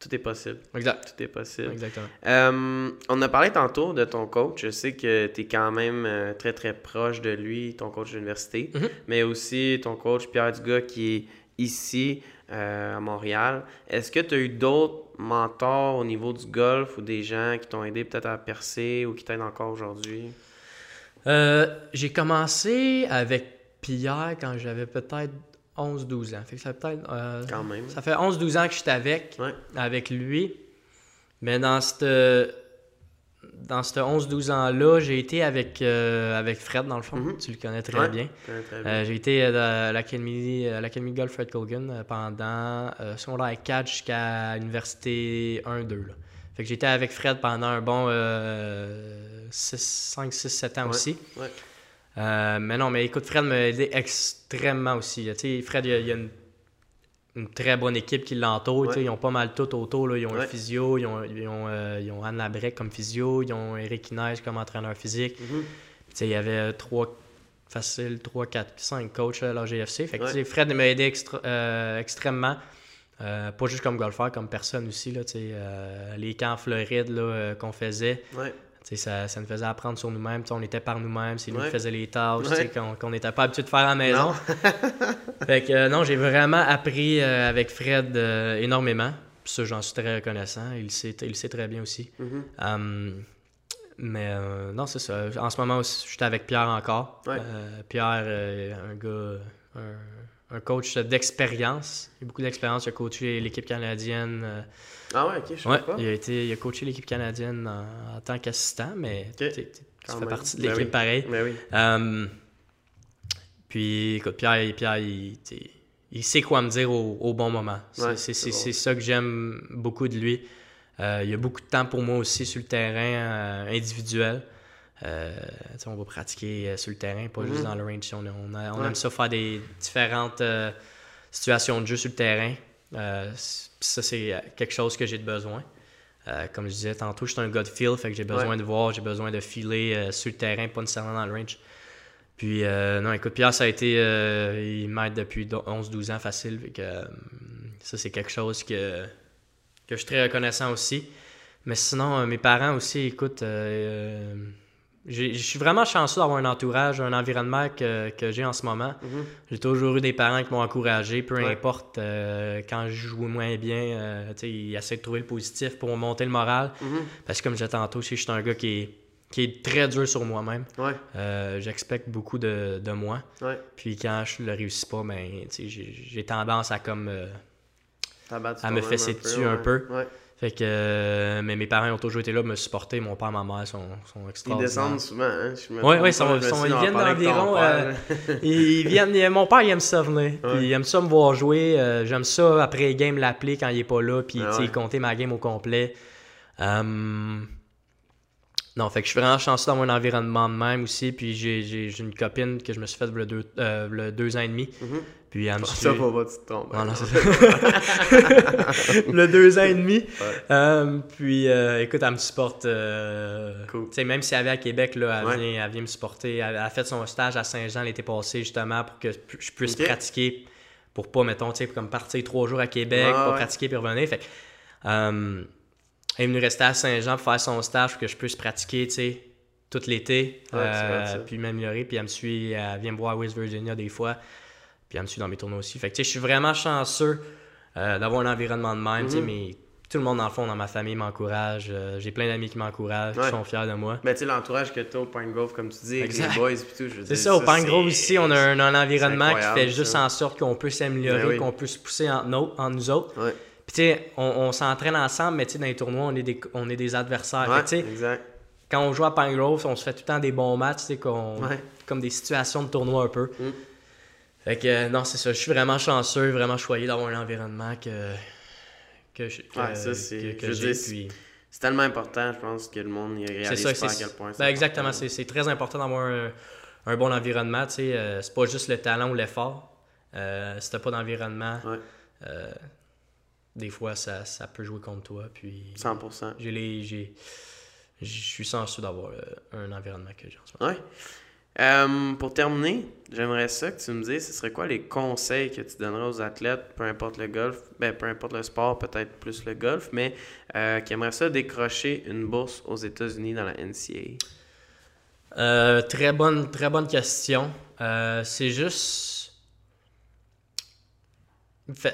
tout est possible. Exact. Tout est possible. Exactement. Euh, on a parlé tantôt de ton coach. Je sais que tu es quand même euh, très, très proche de lui, ton coach d'université, mm-hmm. mais aussi ton coach Pierre Dugas qui est ici à Montréal. Est-ce que tu as eu d'autres mentors au niveau du golf ou des gens qui t'ont aidé peut-être à percer ou qui t'aident encore aujourd'hui? Euh, j'ai commencé avec Pierre quand j'avais peut-être 11-12 ans. Fait que ça, peut-être, euh, quand même. ça fait 11-12 ans que j'étais avec, avec lui. Mais dans cette, dans ce 11-12 ans-là, j'ai été avec, euh, avec Fred, dans le fond. Mm-hmm. Tu le connais très bien. j'ai été à l'Académie Golf Fred Colgan pendant secondaire 4 jusqu'à l'université 1-2. Fait que j'étais avec Fred pendant un bon 5, 6, 7 ans aussi. Euh, mais non, mais écoute, Fred m'a aidé extrêmement aussi. Tu sais, Fred, il y a, une, une, très bonne équipe qui l'entoure. Ils ont pas mal tout autour. Là. Ils ont un physio, ils ont, ils ont, euh, ils ont Anne Labrec comme physio, ils ont Eric Inès comme entraîneur physique. Mm-hmm. Il y avait trois, facile, 3, 4, 5 coachs à la GFC. Fait que Fred m'a aidé euh, extrêmement. Euh, pas juste comme golfeur, comme personne aussi. Là, euh, les camps en Floride euh, qu'on faisait, ça, ça nous faisait apprendre sur nous-mêmes. On était par nous-mêmes, c'est nous qui faisions les tâches qu'on n'était pas habitué de faire à la maison. fait que non, j'ai vraiment appris avec Fred énormément. Puis ça, j'en suis très reconnaissant. Il sait, il sait très bien aussi. Mm-hmm. Hum, mais non, c'est ça. En ce moment, j'étais avec Pierre encore. Pierre, un gars, un coach d'expérience. Il a beaucoup d'expérience. Il a coaché l'équipe canadienne. Euh, ah ouais, ok, je sais pas. Il a, été, il a coaché l'équipe canadienne en, tant qu'assistant, mais tu fais partie de l'équipe pareil. Ben oui. Euh, Puis, écoute, Pierre, Pierre il, il sait quoi me dire au, bon moment. c'est ça que j'aime beaucoup de lui. Euh, il y a beaucoup de temps pour moi aussi sur le terrain individuel. On va pratiquer sur le terrain, pas juste mm-hmm. dans le range. On, aime ça faire des différentes situations de jeu sur le terrain. ça, c'est quelque chose que j'ai besoin. Euh, comme je disais tantôt, je suis un gars de feel, fait que j'ai besoin de voir, j'ai besoin de filer euh, sur le terrain, pas nécessairement dans le range. Puis, euh, non, écoute, Pierre, ça a été. il m'aide depuis 11-12 ans facile. Fait que, ça, c'est quelque chose que, que je suis très reconnaissant aussi. Mais sinon, mes parents aussi, écoute, je suis vraiment chanceux d'avoir un entourage, un environnement que, j'ai en ce moment. Mhm. J'ai toujours eu des parents qui m'ont encouragé, peu importe euh, quand je joue moins bien, euh, ils essaient de trouver le positif pour monter le moral. Mhm. Parce que comme je disais tantôt, je suis un gars qui est, qui est très dur sur moi-même. Euh, j'expecte beaucoup de, moi. Puis quand je le réussis pas, ben, j'ai tendance à comme à me fesser dessus un peu. Fait que, euh, mais mes parents ont toujours été là pour me supporter. Mon père et ma mère sont, sont extraordinaires. Ils descendent souvent, hein? Oui, oui, ils viennent d'environ. Euh, ils viennent, mon père, il aime ça venir. il aime ça me voir jouer. Euh, j'aime ça après game l'appeler quand il est pas là. Puis, ah compter ma game au complet. Hum, non, fait que je suis vraiment chanceux dans mon environnement de même aussi. Puis j'ai une copine que je me suis faite le deux, le deux ans et demi. Mm-hmm. Puis elle me. Ça va pas, tu tombes. Non, non, c'est ça. le deux ans et demi. Euh, puis euh, écoute, elle me supporte. Euh, cool. Tu sais, même si elle vient à Québec, là, elle, vient, elle vient me supporter. Elle, a fait son stage à Saint-Jean l'été passé, justement, pour que je puisse pratiquer. Pour pas, mettons, tu sais, comme partir trois jours à Québec, pour pratiquer puis revenir. Fait elle est venue rester à Saint-Jean pour faire son stage pour que je puisse pratiquer, tu sais, tout l'été, puis m'améliorer. Puis elle me suit, elle vient me voir à West Virginia des fois, puis suit dans mes tournois aussi. Fait que, tu sais, je suis vraiment chanceux euh, d'avoir un environnement de même, tu sais, mhm. mais tout le monde, dans le fond, dans ma famille m'encourage. Euh, j'ai plein d'amis qui m'encouragent, qui sont fiers de moi. Ben, tu sais, l'entourage que tu as au Pine Grove, comme tu dis, avec les boys et tout. C'est ça, au Pine Grove aussi, on a un, environnement qui fait juste en sorte qu'on peut s'améliorer, ben qu'on peut se pousser en, nous autres. Puis, tu sais, on, s'entraîne ensemble, mais tu sais, dans les tournois, on est des, on est des adversaires. Ouais, exact. Quand on joue à Pine Grove, on se fait tout le temps des bons matchs, tu sais, comme des situations de tournoi un peu. Mm. Fait que, euh, non, c'est ça. Je suis vraiment chanceux, vraiment choyé d'avoir un environnement que. que, ouais, ça, c'est. Que, j'ai. Puis... C'est tellement important, je pense, que le monde y réalise ça, pas à quel point ben, Exactement, c'est très important d'avoir un, bon environnement. Tu sais, euh, c'est pas juste le talent ou l'effort. Euh, si t'as pas d'environnement, euh, des fois, ça, ça, peut jouer contre toi. Puis 100%. J'ai les, j'ai, je suis censé d'avoir un environnement que j'ai en ce moment. Ouais. Euh, pour terminer, j'aimerais ça que tu me dises, ce serait quoi les conseils que tu donnerais aux athlètes, peu importe le golf, ben, peu importe le sport, peut-être plus le golf, mais euh, qui aimeraient ça décrocher une bourse aux États-Unis dans la NCAA? Euh, très bonne, très bonne question. c'est juste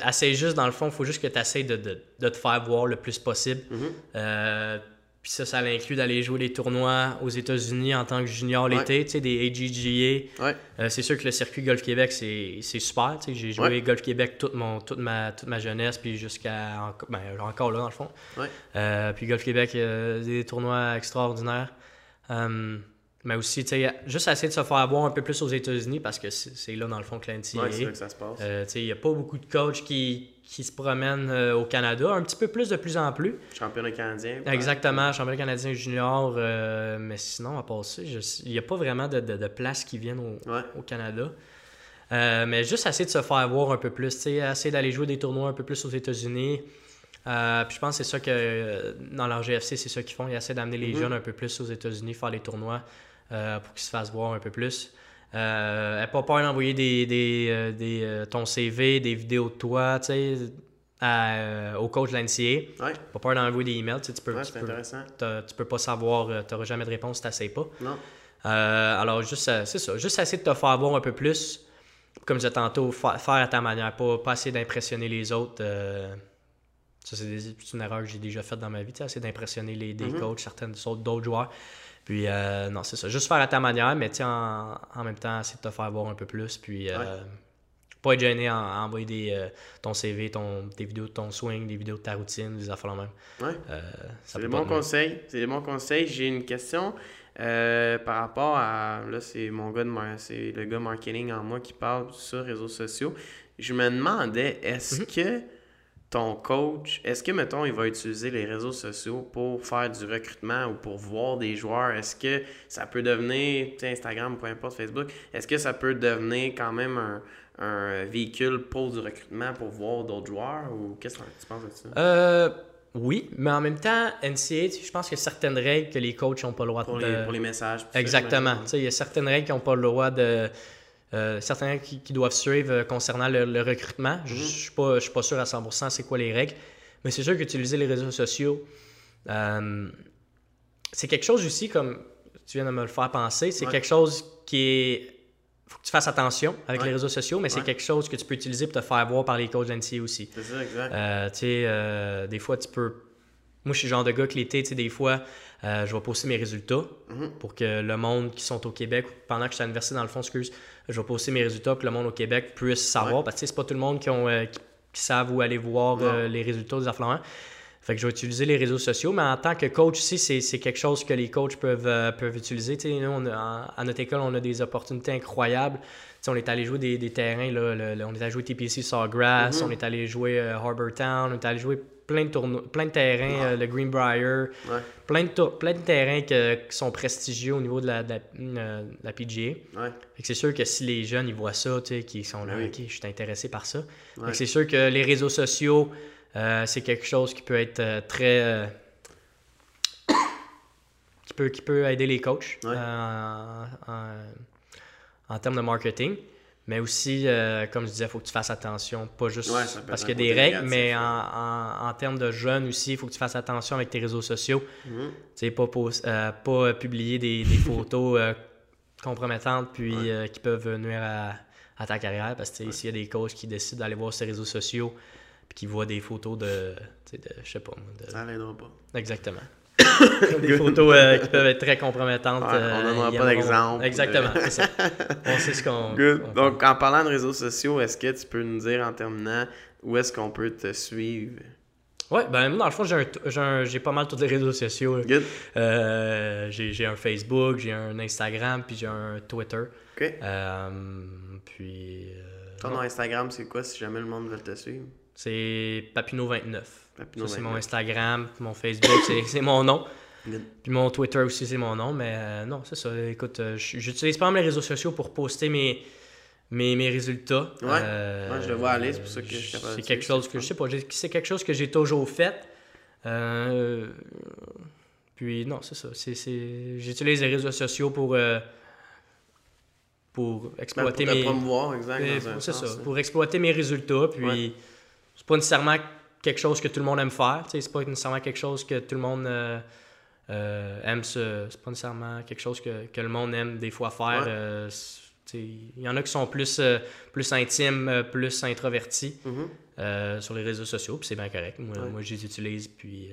assez juste, dans le fond, il faut juste que tu essaies de, de, te faire voir le plus possible. Mhm. Euh, puis ça, ça l'inclut d'aller jouer des tournois aux États-Unis en tant que junior l'été, tu sais, des AGGA. Euh, c'est sûr que le circuit Golf Québec, c'est super. J'ai joué Golf Québec toute, mon, toute, ma, toute ma jeunesse, puis jusqu'à. Ben, encore là, dans le fond. Euh, puis Golf Québec, des tournois extraordinaires. Mais aussi, tu sais, juste essayer de se faire voir un peu plus aux États-Unis parce que c'est là, dans le fond, que l'NCAA ouais, c'est que ça se passe. Euh, il n'y a pas beaucoup de coachs qui, qui se promènent euh, au Canada, un petit peu plus de plus en plus. Championnat canadien. Exactement, championnat canadien junior. Euh, mais sinon, à part ça, il n'y a pas vraiment de, de, places qui viennent au, au Canada. mais juste essayer de se faire voir un peu plus, tu sais, essayer d'aller jouer des tournois un peu plus aux États-Unis. puis je pense que c'est ça que dans leur GFC, c'est ça qu'ils font. Ils essaient d'amener les mm-hmm. jeunes un peu plus aux États-Unis, faire les tournois. Euh, pour qu'il se fasse voir un peu plus. Euh, pas peur d'envoyer des, des, euh, des ton CV, des vidéos de toi, tu sais, au coach de l'NCA. Pas peur d'envoyer des emails. Tu, peux, tu, peux, tu peux pas savoir, tu n'auras jamais de réponse si tu pas. Non. alors, juste, c'est ça. Juste essayer de te faire voir un peu plus. Comme je disais tantôt, faire, à ta manière, pas, pas essayer d'impressionner les autres. ça, c'est une erreur que j'ai déjà faite dans ma vie, essayer d'impressionner les, des mm-hmm. coachs, certaines d'autres joueurs. Puis, euh, non, c'est ça. Juste faire à ta manière, mais en, en même temps, c'est de te faire voir un peu plus. Puis, euh, pas être gêné à, envoyer des, euh, ton CV, ton, des vidéos de ton swing, des vidéos de ta routine, des affaires même. Ouais. c'est des bons conseils. C'est des bons conseils. J'ai une question. Euh, par rapport à. Là, c'est mon gars de c'est le gars marketing en moi qui parle sur réseaux sociaux. Je me demandais, est-ce mhm. que ton coach, est-ce que, mettons, il va utiliser les réseaux sociaux pour faire du recrutement ou pour voir des joueurs? Est-ce que ça peut devenir, Instagram, peu importe, Facebook, est-ce que ça peut devenir quand même un, un véhicule pour du recrutement pour voir d'autres joueurs ou qu'est-ce que tu penses de ça? Euh, oui, mais en même temps, NCA, je pense qu'il y a certaines règles que les coachs n'ont pas le droit pour de. Les, pour les messages. Exactement. il y a certaines règles qui n'ont pas le droit de. Euh, certaines règles qui, doivent suivre euh, concernant le, recrutement. Je ne mhm. suis, pas, suis pas sûr à 100% c'est quoi les règles. Mais c'est sûr qu'utiliser les réseaux sociaux, c'est quelque chose aussi, comme tu viens de me le faire penser, c'est quelque chose qui est faut que tu fasses attention avec les réseaux sociaux, mais c'est quelque chose que tu peux utiliser pour te faire voir par les coachs d'NCA aussi. C'est ça, exact. Euh, tu sais, euh, des fois, tu peux. Moi, je suis le genre de gars que l'été, tu sais, des fois, euh, je vais poster mes résultats mhm. pour que le monde qui sont au Québec, pendant que je suis à l'université, dans le fond, excuse, je vais poster mes résultats pour que le monde au Québec puisse savoir. Parce que c'est pas tout le monde qui, ont, qui, savent où aller voir les résultats des affluents. Fait que je vais utiliser les réseaux sociaux, mais en tant que coach aussi, c'est quelque chose que les coachs peuvent, euh, peuvent utiliser. nous, on a, à notre école, on a des opportunités incroyables. on est allé jouer des, des terrains, là, on est allé jouer TPC Sawgrass, mm-hmm. on est allé jouer euh, Harbour Town, on est allé jouer plein de, tournois, plein de terrains, euh, le Greenbrier, plein, de plein de terrains qui sont prestigieux au niveau de la, de la, PGA. C'est sûr que si les jeunes ils voient ça, qu'ils sont là, ok, je suis intéressé par ça. C'est sûr que les réseaux sociaux, euh, c'est quelque chose qui peut être euh, très. Euh, qui, peut, qui peut aider les coachs en, termes de marketing. Mais aussi, comme je disais, il faut que tu fasses attention, pas juste parce qu'il y a des règles, mais en, termes de jeunes aussi, il faut que tu fasses attention avec tes réseaux sociaux. Mm pas, pas publier des, photos compromettantes puis qui peuvent nuire à, ta carrière. Parce que s'il y a des coachs qui décident d'aller voir ces réseaux sociaux, puis qui voit des photos de, de je sais pas de... Ça n'aidera pas. Exactement. des photos euh, qui peuvent être très compromettantes. on n'en a euh, pas d'exemple. Exactement, c'est ça. On sait ce qu'on... Donc, en parlant de réseaux sociaux, est-ce que tu peux nous dire en terminant où est-ce qu'on peut te suivre? Oui, ben dans le fond, j'ai pas mal tous les réseaux sociaux. Good. Euh, j'ai un Facebook, j'ai un Instagram, puis j'ai un Twitter. OK. puis... Ton Instagram, c'est quoi si jamais le monde veut te suivre? C'est Papino29. c'est mon Instagram, mon Facebook, c'est mon nom. Puis mon Twitter aussi, c'est mon nom. Mais euh, non, c'est ça. Écoute, euh, j'utilise pas mes réseaux sociaux pour poster mes, mes, mes résultats. Ouais. Euh, Moi, je le vois aller, c'est pour ça que je suis C'est quelque chose que je sais pas. C'est quelque chose que j'ai toujours fait. puis non, c'est ça. J'utilise les réseaux sociaux pour pour exploiter ben, pour mes promouvoir, exact, c'est ça, pour exploiter mes résultats puis c'est pas nécessairement quelque chose que tout le monde aime faire. C'est pas nécessairement quelque chose que tout le monde euh, euh, aime. C'est pas nécessairement quelque chose que, que, le monde aime des fois faire. Euh, il y en a qui sont plus, plus intimes, plus introvertis mm-hmm. sur les réseaux sociaux, puis c'est bien correct. Moi, moi, je les utilise, puis.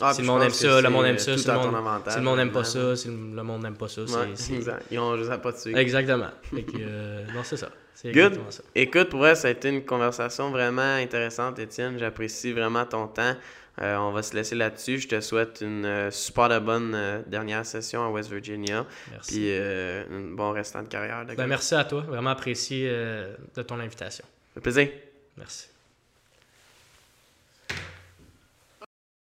Ah, si le monde aime ça, le monde aime ça. Si le monde, si le monde n'aime pas ça, si le monde n'aime pas ça, c'est. Exact. Ils ont juste à pas dessus. Exactement. non, c'est ça. Good. Écoute, pour vrai, ça a été une conversation vraiment intéressante, Étienne. J'apprécie vraiment ton temps. Euh, on va se laisser là-dessus. Je te souhaite une euh, super de bonne euh, dernière session à West Virginia. Merci. Puis un bon restant de carrière. Ben, merci à toi. Vraiment apprécié de ton invitation. Un plaisir. Merci.